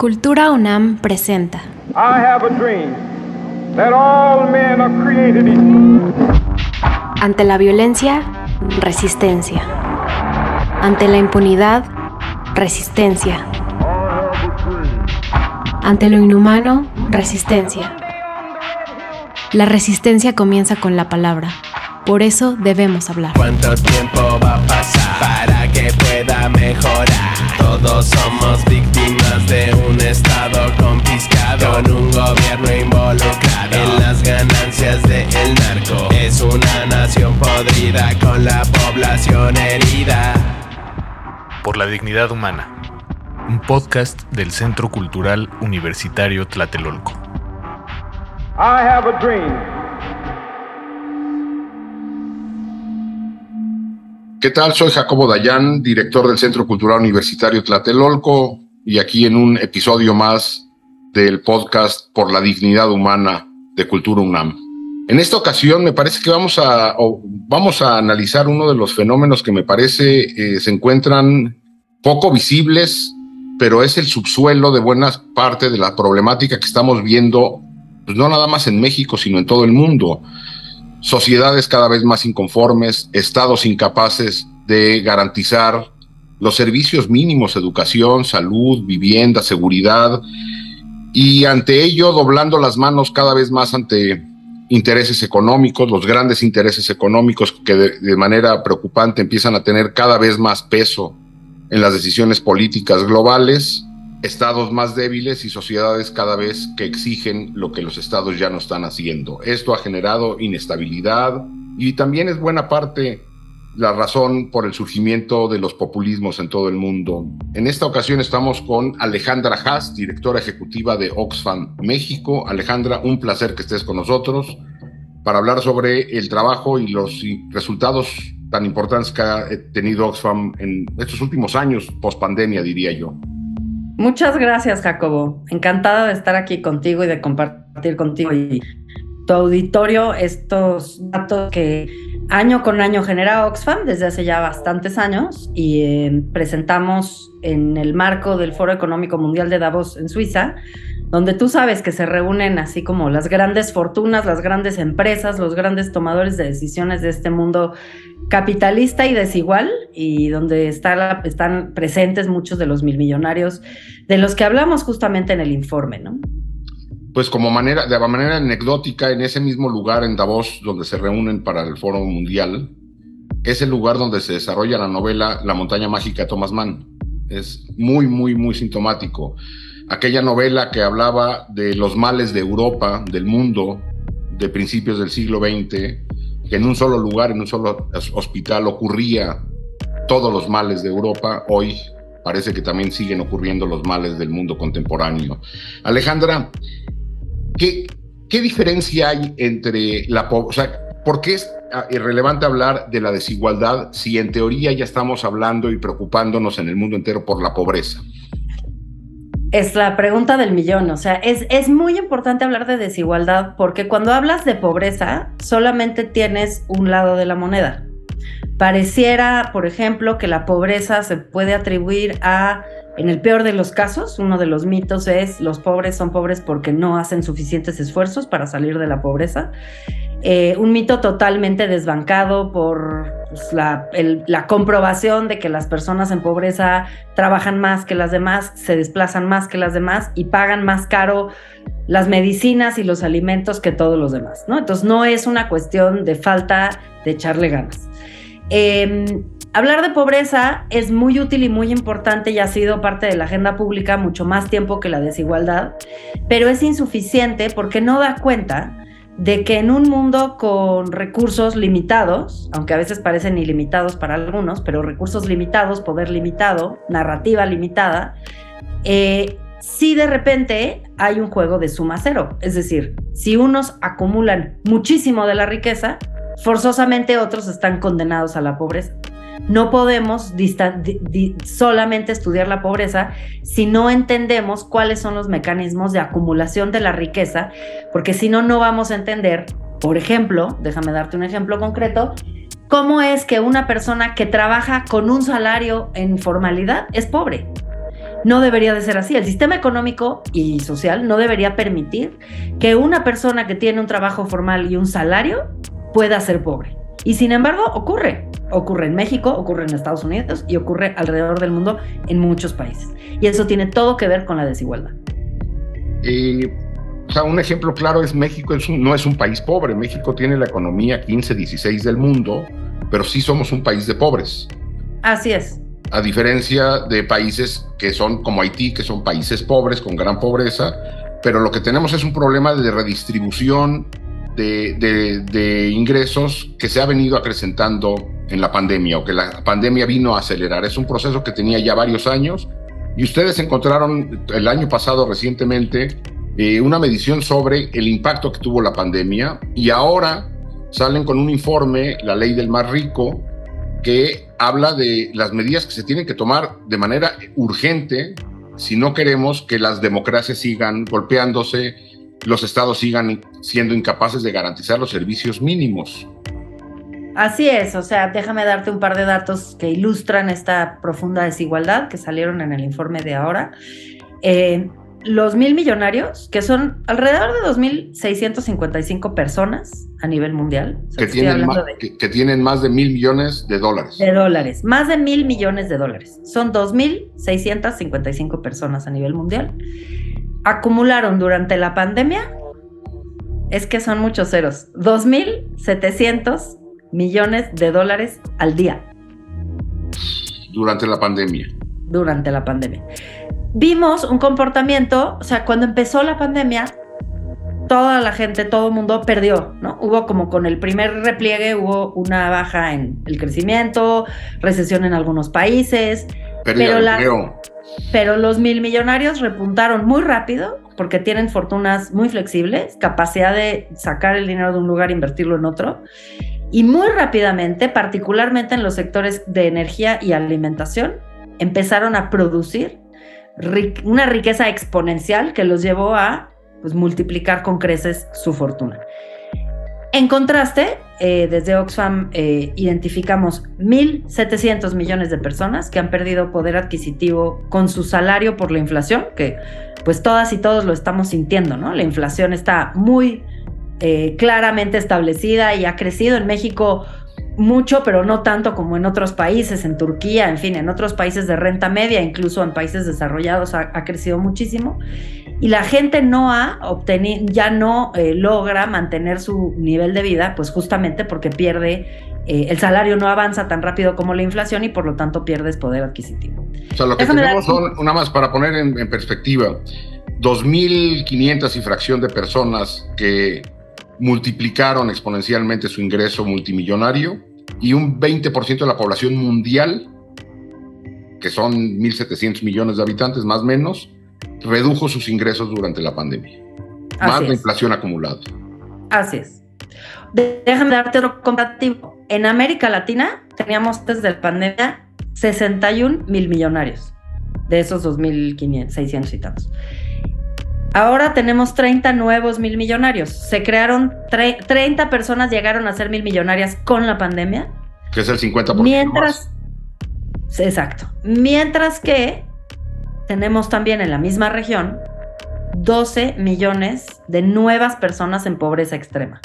Cultura UNAM presenta. Ante la violencia, resistencia. Ante la impunidad, resistencia. Ante lo inhumano, resistencia. La resistencia comienza con la palabra. Por eso debemos hablar. ¿Cuánto tiempo va a pasar para que pueda mejorar? Todos somos víctimas de un estado confiscado con un gobierno involucrado en las ganancias del narco. Es una nación podrida con la población herida. Por la dignidad humana. Un podcast del Centro Cultural Universitario Tlatelolco. I have a dream. ¿Qué tal? Soy Jacobo Dayan, director del Centro Cultural Universitario Tlatelolco, y aquí en un episodio más del podcast Por la Dignidad Humana de Cultura UNAM. En esta ocasión me parece que vamos a, vamos a analizar uno de los fenómenos que me parece eh, se encuentran poco visibles, pero es el subsuelo de buena parte de la problemática que estamos viendo, pues no nada más en México, sino en todo el mundo sociedades cada vez más inconformes, estados incapaces de garantizar los servicios mínimos, educación, salud, vivienda, seguridad, y ante ello doblando las manos cada vez más ante intereses económicos, los grandes intereses económicos que de, manera preocupante empiezan a tener cada vez más peso en las decisiones políticas globales estados más débiles y sociedades cada vez que exigen lo que los estados ya no están haciendo. Esto ha generado inestabilidad y también es buena parte la razón por el surgimiento de los populismos en todo el mundo. En esta ocasión estamos con Alejandra Haas, directora ejecutiva de Oxfam México. Alejandra, un placer que estés con nosotros para hablar sobre el trabajo y los resultados tan importantes que ha tenido Oxfam en estos últimos años, post pandemia, diría yo. Muchas gracias, Jacobo. Encantada de estar aquí contigo y de compartir contigo y tu auditorio estos datos que año con año genera Oxfam desde hace ya bastantes años y eh, presentamos en el marco del Foro Económico Mundial de Davos en Suiza, donde tú sabes que se reúnen así como las grandes fortunas, las grandes empresas, los grandes tomadores de decisiones de este mundo capitalista y desigual y donde está están presentes muchos de los mil millonarios de los que hablamos justamente en el informe, ¿no? Pues como manera, de manera anecdótica, en ese mismo lugar en Davos, donde se reúnen para el Foro Mundial, es el lugar donde se desarrolla la novela La montaña mágica de Thomas Mann. Es muy, muy, muy sintomático. Aquella novela que hablaba de los males de Europa, del mundo, de principios del siglo XX, que en un solo lugar, en un solo hospital ocurría todos los males de Europa, hoy parece que también siguen ocurriendo los males del mundo contemporáneo. Alejandra, ¿qué, diferencia hay entre la o sea, ¿por qué es ah, irrelevante hablar de la desigualdad si en teoría ya estamos hablando y preocupándonos en el mundo entero por la pobreza? Es la pregunta del millón, o sea, es, es muy importante hablar de desigualdad porque cuando hablas de pobreza solamente tienes un lado de la moneda. Pareciera, por ejemplo, que la pobreza se puede atribuir a, en el peor de los casos, uno de los mitos es los pobres son pobres porque no hacen suficientes esfuerzos para salir de la pobreza. Eh, un mito totalmente desbancado por pues, la, la, comprobación de que las personas en pobreza trabajan más que las demás, se desplazan más que las demás y pagan más caro las medicinas y los alimentos que todos los demás, ¿no? Entonces no es una cuestión de falta de echarle ganas. Em, hablar de pobreza es muy útil y muy importante y ha sido parte de la agenda pública mucho más tiempo que la desigualdad, pero es insuficiente porque no da cuenta de que en un mundo con recursos limitados, aunque a veces parecen ilimitados para algunos, pero recursos limitados, poder limitado, narrativa limitada, eh, si de repente hay un juego de suma cero. Es decir, si unos acumulan muchísimo de la riqueza, forzosamente otros están condenados a la pobreza. No podemos solamente estudiar la pobreza si no entendemos cuáles son los mecanismos de acumulación de la riqueza, porque si no, no vamos a entender, por ejemplo, déjame darte un ejemplo concreto, cómo es que una persona que trabaja con un salario en formalidad es pobre. no debería de ser así. El sistema económico y social no debería permitir que una persona que tiene un trabajo formal y un salario pueda ser pobre. Y sin embargo, ocurre. Ocurre en México, ocurre en Estados Unidos y ocurre alrededor del mundo en muchos países. Y eso tiene todo que ver con la desigualdad. o sea, un ejemplo claro es México no es un país pobre. México tiene la economía 15, 16 del mundo, pero sí somos un país de pobres. Así es. A diferencia de países que son como Haití, que son países pobres, con gran pobreza, pero lo que tenemos es un problema de redistribución de, ingresos que se ha venido acrecentando en la pandemia o que la pandemia vino a acelerar. Es un proceso que tenía ya varios años y ustedes encontraron el año pasado recientemente eh, una medición sobre el impacto que tuvo la pandemia y ahora salen con un informe, la ley del más rico, que habla de las medidas que se tienen que tomar de manera urgente si no queremos que las democracias sigan golpeándose, los estados sigan siendo incapaces de garantizar los servicios mínimos. Así es, o sea, déjame darte un par de datos que ilustran esta profunda desigualdad que salieron en el informe de ahora. Eh, los mil millonarios, que son alrededor de 2.655 personas a nivel mundial. que, tienen más, de, que, tienen más de mil millones de dólares. De dólares, más de mil millones de dólares. Son 2.655 personas a nivel mundial acumularon durante la pandemia, es que son muchos ceros, 2.700 millones de dólares al día. Durante la pandemia. Durante la pandemia. Vimos un comportamiento, o sea, cuando empezó la pandemia, toda la gente, todo el mundo perdió, ¿no? Hubo como con el primer repliegue, hubo una baja en el crecimiento, recesión en algunos países. Pero la, pero los mil millonarios repuntaron muy rápido porque tienen fortunas muy flexibles, capacidad de sacar el dinero de un lugar e invertirlo en otro. Y muy rápidamente, particularmente en los sectores de energía y alimentación, empezaron a producir una riqueza exponencial que los llevó a pues, multiplicar con creces su fortuna. En contraste, eh, desde Oxfam eh, identificamos 1.700 millones de personas que han perdido poder adquisitivo con su salario por la inflación, que pues todas y todos lo estamos sintiendo, ¿no? La inflación está muy eh, claramente establecida y ha crecido en México mucho, pero no tanto como en otros países, en Turquía, en fin, en otros países de renta media, incluso en países desarrollados ha, crecido muchísimo. Y la gente no ha obtenido, ya no eh, logra mantener su nivel de vida, pues justamente porque pierde, eh, el salario no avanza tan rápido como la inflación y por lo tanto pierdes poder adquisitivo. O sea, lo que tenemos son, una más para poner en, en perspectiva, 2.500 y fracción de personas que multiplicaron exponencialmente su ingreso multimillonario y un 20% de la población mundial, que son 1.700 millones de habitantes más o menos, redujo sus ingresos durante la pandemia. más la inflación acumulada. Así es. Déjame darte otro comparativo. En América Latina teníamos desde la pandemia 61 mil millonarios de esos 2.600 y tantos. Ahora tenemos 30 nuevos mil millonarios. Se crearon 30 personas llegaron a ser mil millonarias con la pandemia. Que es el 50%. Mientras, exacto. Mientras que tenemos también en la misma región 12 millones de nuevas personas en pobreza extrema.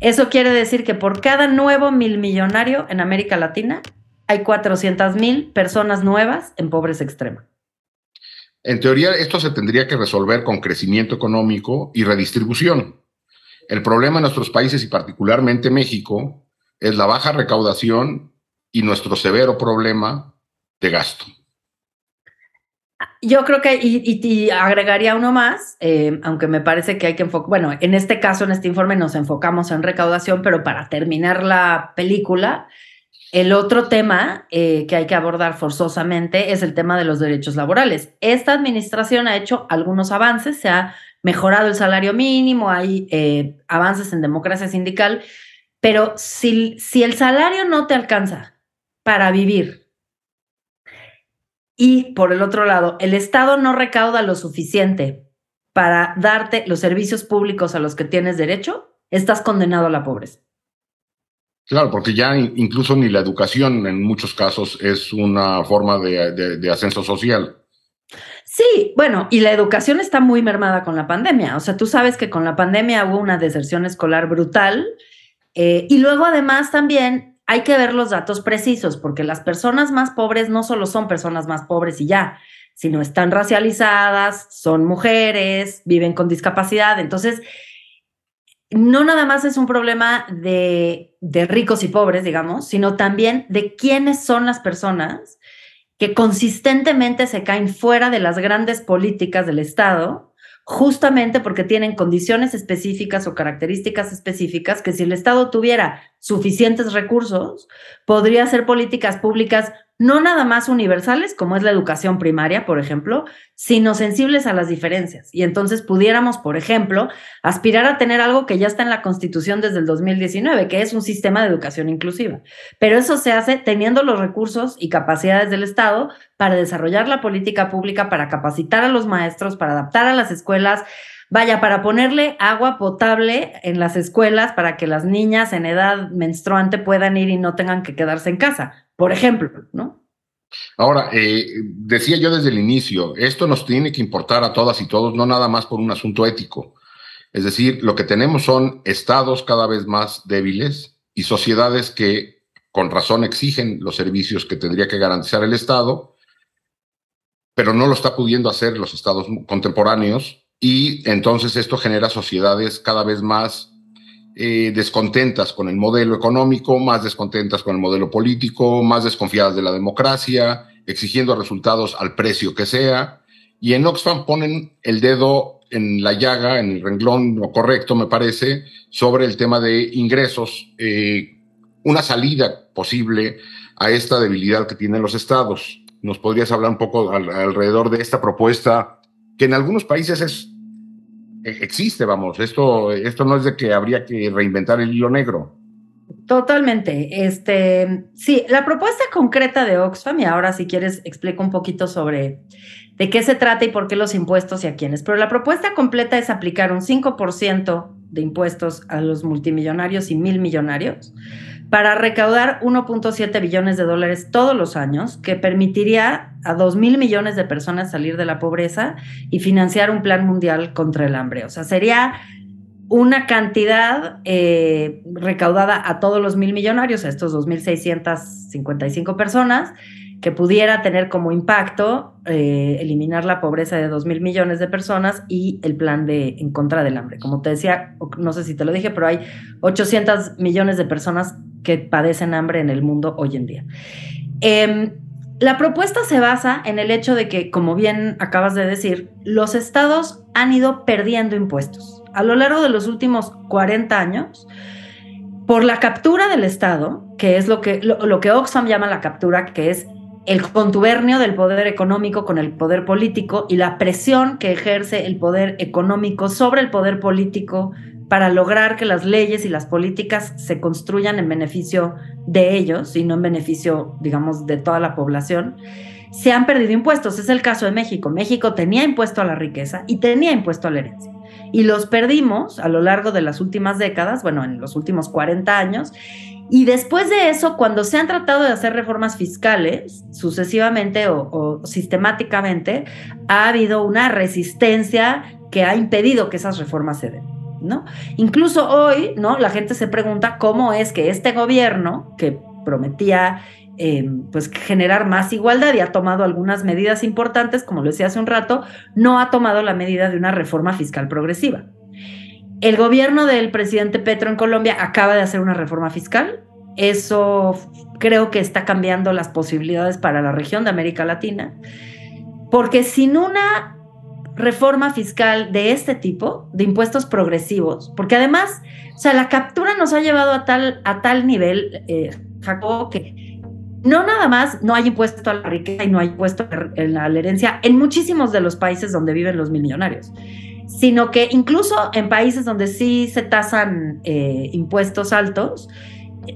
Eso quiere decir que por cada nuevo mil millonario en América Latina hay 400 mil personas nuevas en pobreza extrema. En teoría, esto se tendría que resolver con crecimiento económico y redistribución. El problema en nuestros países y particularmente México es la baja recaudación y nuestro severo problema de gasto. Yo creo que, y, agregaría uno más, eh, aunque me parece que hay que enfocar, bueno, en este caso, en este informe nos enfocamos en recaudación, pero para terminar la película, el otro tema eh, que hay que abordar forzosamente es el tema de los derechos laborales. Esta administración ha hecho algunos avances, se ha mejorado el salario mínimo, hay eh, avances en democracia sindical, pero si, si el salario no te alcanza para vivir y por el otro lado, el Estado no recauda lo suficiente para darte los servicios públicos a los que tienes derecho, estás condenado a la pobreza. Claro, porque ya incluso ni la educación en muchos casos es una forma de, ascenso social. Sí, bueno, y la educación está muy mermada con la pandemia. O sea, tú sabes que con la pandemia hubo una deserción escolar brutal. Eh, y luego además también hay que ver los datos precisos, porque las personas más pobres no solo son personas más pobres y ya, sino están racializadas, son mujeres, viven con discapacidad. Entonces, no nada más es un problema de, de, ricos y pobres, digamos, sino también de quiénes son las personas que consistentemente se caen fuera de las grandes políticas del Estado justamente porque tienen condiciones específicas o características específicas que si el Estado tuviera suficientes recursos, podría hacer políticas públicas no nada más universales, como es la educación primaria, por ejemplo, sino sensibles a las diferencias. Y entonces pudiéramos, por ejemplo, aspirar a tener algo que ya está en la Constitución desde el 2019, que es un sistema de educación inclusiva. Pero eso se hace teniendo los recursos y capacidades del Estado para desarrollar la política pública, para capacitar a los maestros, para adaptar a las escuelas, vaya, para ponerle agua potable en las escuelas para que las niñas en edad menstruante puedan ir y no tengan que quedarse en casa por ejemplo, ¿no? Ahora, eh, decía yo desde el inicio, esto nos tiene que importar a todas y todos, no nada más por un asunto ético. Es decir, lo que tenemos son estados cada vez más débiles y sociedades que con razón exigen los servicios que tendría que garantizar el Estado, pero no lo está pudiendo hacer los estados contemporáneos y entonces esto genera sociedades cada vez más eh, descontentas con el modelo económico, más descontentas con el modelo político, más desconfiadas de la democracia, exigiendo resultados al precio que sea. Y en Oxfam ponen el dedo en la llaga, en el renglón correcto, me parece, sobre el tema de ingresos, eh, una salida posible a esta debilidad que tienen los estados. ¿Nos podrías hablar un poco alrededor de esta propuesta que en algunos países es existe, vamos, esto, esto no es de que habría que reinventar el hilo negro. Totalmente. Este, sí, la propuesta concreta de Oxfam, y ahora si quieres explico un poquito sobre de qué se trata y por qué los impuestos y a quiénes, pero la propuesta completa es aplicar un 5% de impuestos a los multimillonarios y mil millonarios para recaudar 1.7 billones de dólares todos los años, que permitiría a 2 mil millones de personas salir de la pobreza y financiar un plan mundial contra el hambre. O sea, sería una cantidad eh, recaudada a todos los mil millonarios, a estos 2.655 personas, que pudiera tener como impacto eh, eliminar la pobreza de 2 mil millones de personas y el plan de en contra del hambre. Como te decía, no sé si te lo dije, pero hay 800 millones de personas que padecen hambre en el mundo hoy en día. Em, la propuesta se basa en el hecho de que, como bien acabas de decir, los estados han ido perdiendo impuestos. A lo largo de los últimos 40 años, por la captura del Estado, que es lo que, lo que Oxfam llama la captura, que es el contubernio del poder económico con el poder político y la presión que ejerce el poder económico sobre el poder político para lograr que las leyes y las políticas se construyan en beneficio de ellos y no en beneficio, digamos, de toda la población, se han perdido impuestos. Es el caso de México. México tenía impuesto a la riqueza y tenía impuesto a la herencia. Y los perdimos a lo largo de las últimas décadas, bueno, en los últimos 40 años, y después de eso, cuando se han tratado de hacer reformas fiscales sucesivamente o, sistemáticamente, ha habido una resistencia que ha impedido que esas reformas se den. ¿No? Incluso hoy. La gente se pregunta cómo es que este gobierno, que prometía eh, pues generar más igualdad y ha tomado algunas medidas importantes, como lo decía hace un rato, no ha tomado la medida de una reforma fiscal progresiva. El gobierno del presidente Petro en Colombia acaba de hacer una reforma fiscal. Eso creo que está cambiando las posibilidades para la región de América Latina, porque sin una reforma fiscal de este tipo, de impuestos progresivos, porque además, o sea, la captura nos ha llevado a tal, a tal nivel, eh, Jacobo, que no nada más no hay impuesto a la riqueza y no hay impuesto a la herencia en muchísimos de los países donde viven los mil millonarios sino que incluso en países donde sí se tasan eh, impuestos altos,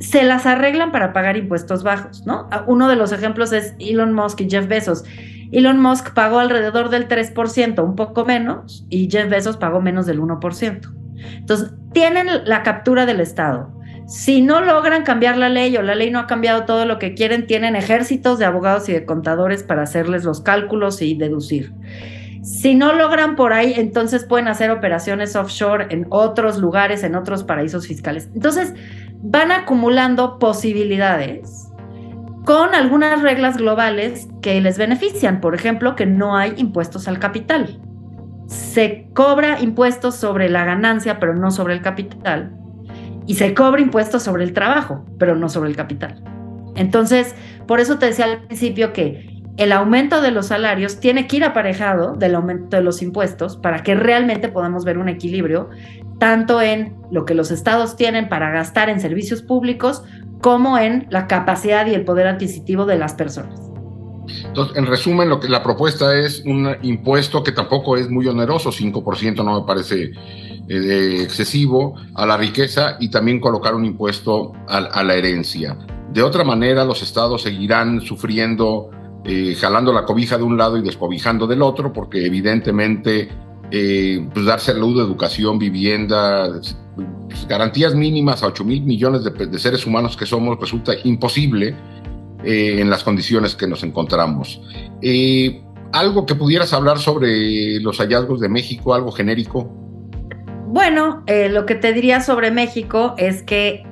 se las arreglan para pagar impuestos bajos, ¿no? Uno de los ejemplos es Elon Musk y Jeff Bezos. Elon Musk pagó alrededor del 3%, un poco menos, y Jeff Bezos pagó menos del 1%. Entonces, tienen la captura del Estado, Si no logran cambiar la ley o la ley no ha cambiado todo lo que quieren, tienen ejércitos de abogados y de contadores para hacerles los cálculos y deducir. Si no logran por ahí, entonces pueden hacer operaciones offshore en otros lugares, en otros paraísos fiscales. Entonces, van acumulando posibilidades con algunas reglas globales que les benefician. Por ejemplo, que no hay impuestos al capital. Se cobra impuestos sobre la ganancia, pero no sobre el capital y se cobra impuestos sobre el trabajo, pero no sobre el capital. Entonces, por eso te decía al principio que el aumento de los salarios tiene que ir aparejado del aumento de los impuestos para que realmente podamos ver un equilibrio tanto en lo que los estados tienen para gastar en servicios públicos como en la capacidad y el poder adquisitivo de las personas. Entonces, en resumen, lo que la propuesta es un impuesto que tampoco es muy oneroso, 5% no me parece eh, excesivo a la riqueza y también colocar un impuesto a, la herencia. De otra manera, los estados seguirán sufriendo, eh, jalando la cobija de un lado y descobijando del otro, porque evidentemente eh, pues dar salud, educación, vivienda, pues, garantías mínimas a 8 mil millones de, seres humanos que somos resulta imposible en las condiciones que nos encontramos. algo que pudieras hablar sobre los hallazgos de México, algo genérico. Bueno, eh, lo que te diría sobre México es que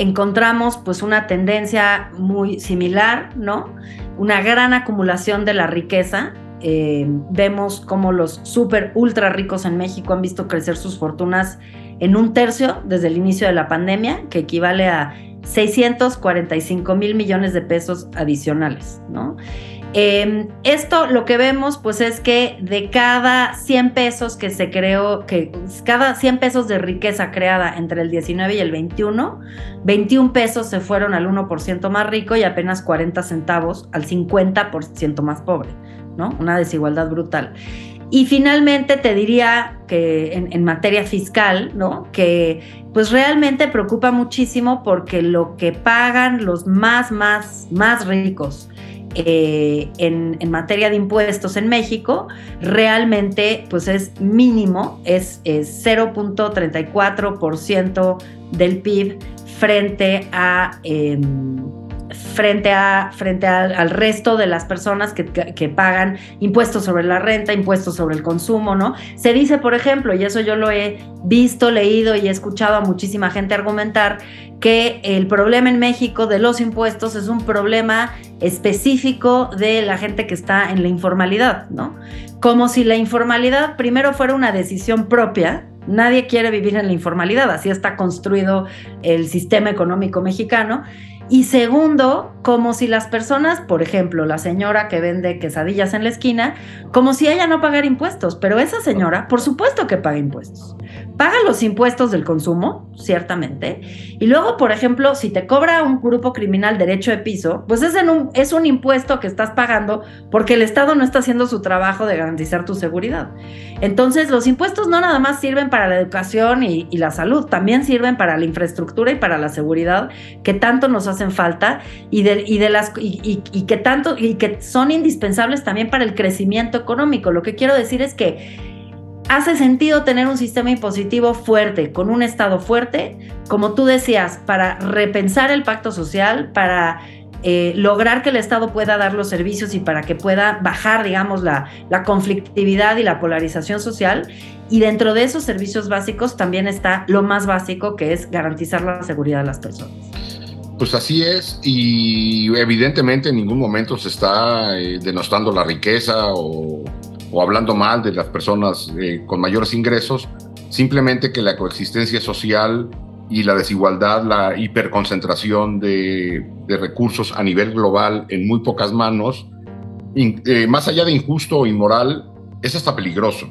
encontramos pues una tendencia muy similar, ¿no? Una gran acumulación de la riqueza. Eh, vemos cómo los súper ultra ricos en México han visto crecer sus fortunas en un tercio desde el inicio de la pandemia, que equivale a 645 mil millones de pesos adicionales, ¿no? Em, esto lo que vemos pues es que de cada 100 pesos que se creó, que cada 100 pesos de riqueza creada entre el 19 y el 21, 21 pesos se fueron al 1% más rico y apenas 40 centavos al 50% más pobre, Una desigualdad brutal. Y finalmente te diría que en, materia fiscal, ¿no? Que pues realmente preocupa muchísimo porque lo que pagan los más, más, más ricos eh, en, materia de impuestos en México realmente pues es mínimo, es, 0.34% del PIB frente a... Em, frente, a, frente al resto de las personas que, que, pagan impuestos sobre la renta, impuestos sobre el consumo, ¿no? Se dice, por ejemplo, y eso yo lo he visto, leído y he escuchado a muchísima gente argumentar, que el problema en México de los impuestos es un problema específico de la gente que está en la informalidad, ¿no? Como si la informalidad primero fuera una decisión propia, nadie quiere vivir en la informalidad, así está construido el sistema económico mexicano, y segundo, como si las personas, por ejemplo, la señora que vende quesadillas en la esquina, como si ella no pagara impuestos, pero esa señora, por supuesto que paga impuestos. Paga los impuestos del consumo, ciertamente, y luego, por ejemplo, si te cobra un grupo criminal derecho de piso, pues es, un, es un impuesto que estás pagando porque el Estado no está haciendo su trabajo de garantizar tu seguridad. Entonces, los impuestos no nada más sirven para la educación y, la salud, también sirven para la infraestructura y para la seguridad que tanto nos hacen falta y de, y de las y, que tanto y que son indispensables también para el crecimiento económico. Lo que quiero decir es que hace sentido tener un sistema impositivo fuerte, con un Estado fuerte, como tú decías, para repensar el pacto social, para eh, lograr que el Estado pueda dar los servicios y para que pueda bajar, digamos, la, la conflictividad y la polarización social. Y dentro de esos servicios básicos también está lo más básico, que es garantizar la seguridad de las personas. Pues así es, y evidentemente en ningún momento se está eh, denostando la riqueza o, hablando mal de las personas eh, con mayores ingresos, simplemente que la coexistencia social y la desigualdad, la hiperconcentración de, recursos a nivel global en muy pocas manos, eh, más allá de injusto o inmoral, es hasta peligroso.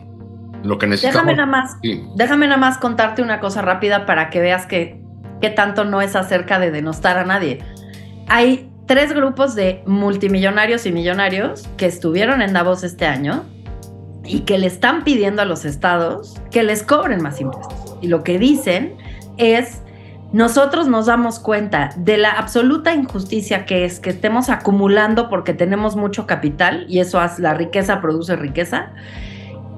Lo que necesitamos. Déjame nada más, déjame nada más contarte una cosa rápida para que veas que que tanto no es acerca de denostar a nadie. Hay tres grupos de multimillonarios y millonarios que estuvieron en Davos este año y que le están pidiendo a los estados que les cobren más impuestos. Y lo que dicen es, nosotros nos damos cuenta de la absoluta injusticia que es que estemos acumulando porque tenemos mucho capital y eso la riqueza produce riqueza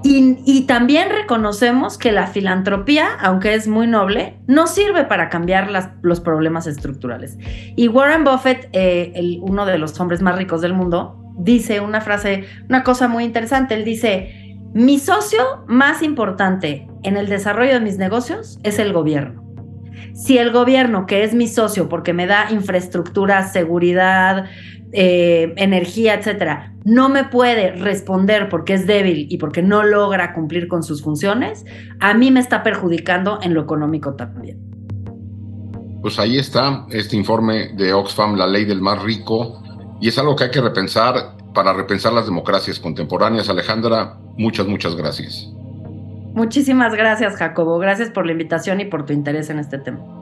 Y, también reconocemos que la filantropía, aunque es muy noble, no sirve para cambiar los problemas estructurales. Y Warren Buffett, eh, uno de los hombres más ricos del mundo, dice una frase, una cosa muy interesante. Él dice, mi socio más importante en el desarrollo de mis negocios es el gobierno. Si el gobierno, que es mi socio porque me da infraestructura, seguridad, eh, energía, etcétera, no me puede responder porque es débil y porque no logra cumplir con sus funciones, a mí me está perjudicando en lo económico también. Pues ahí está este informe de Oxfam, la ley del más rico, y es algo que hay que repensar para repensar las democracias contemporáneas. Alejandra, muchas, muchas gracias. Muchísimas gracias, Jacobo. Gracias por la invitación y por tu interés en este tema.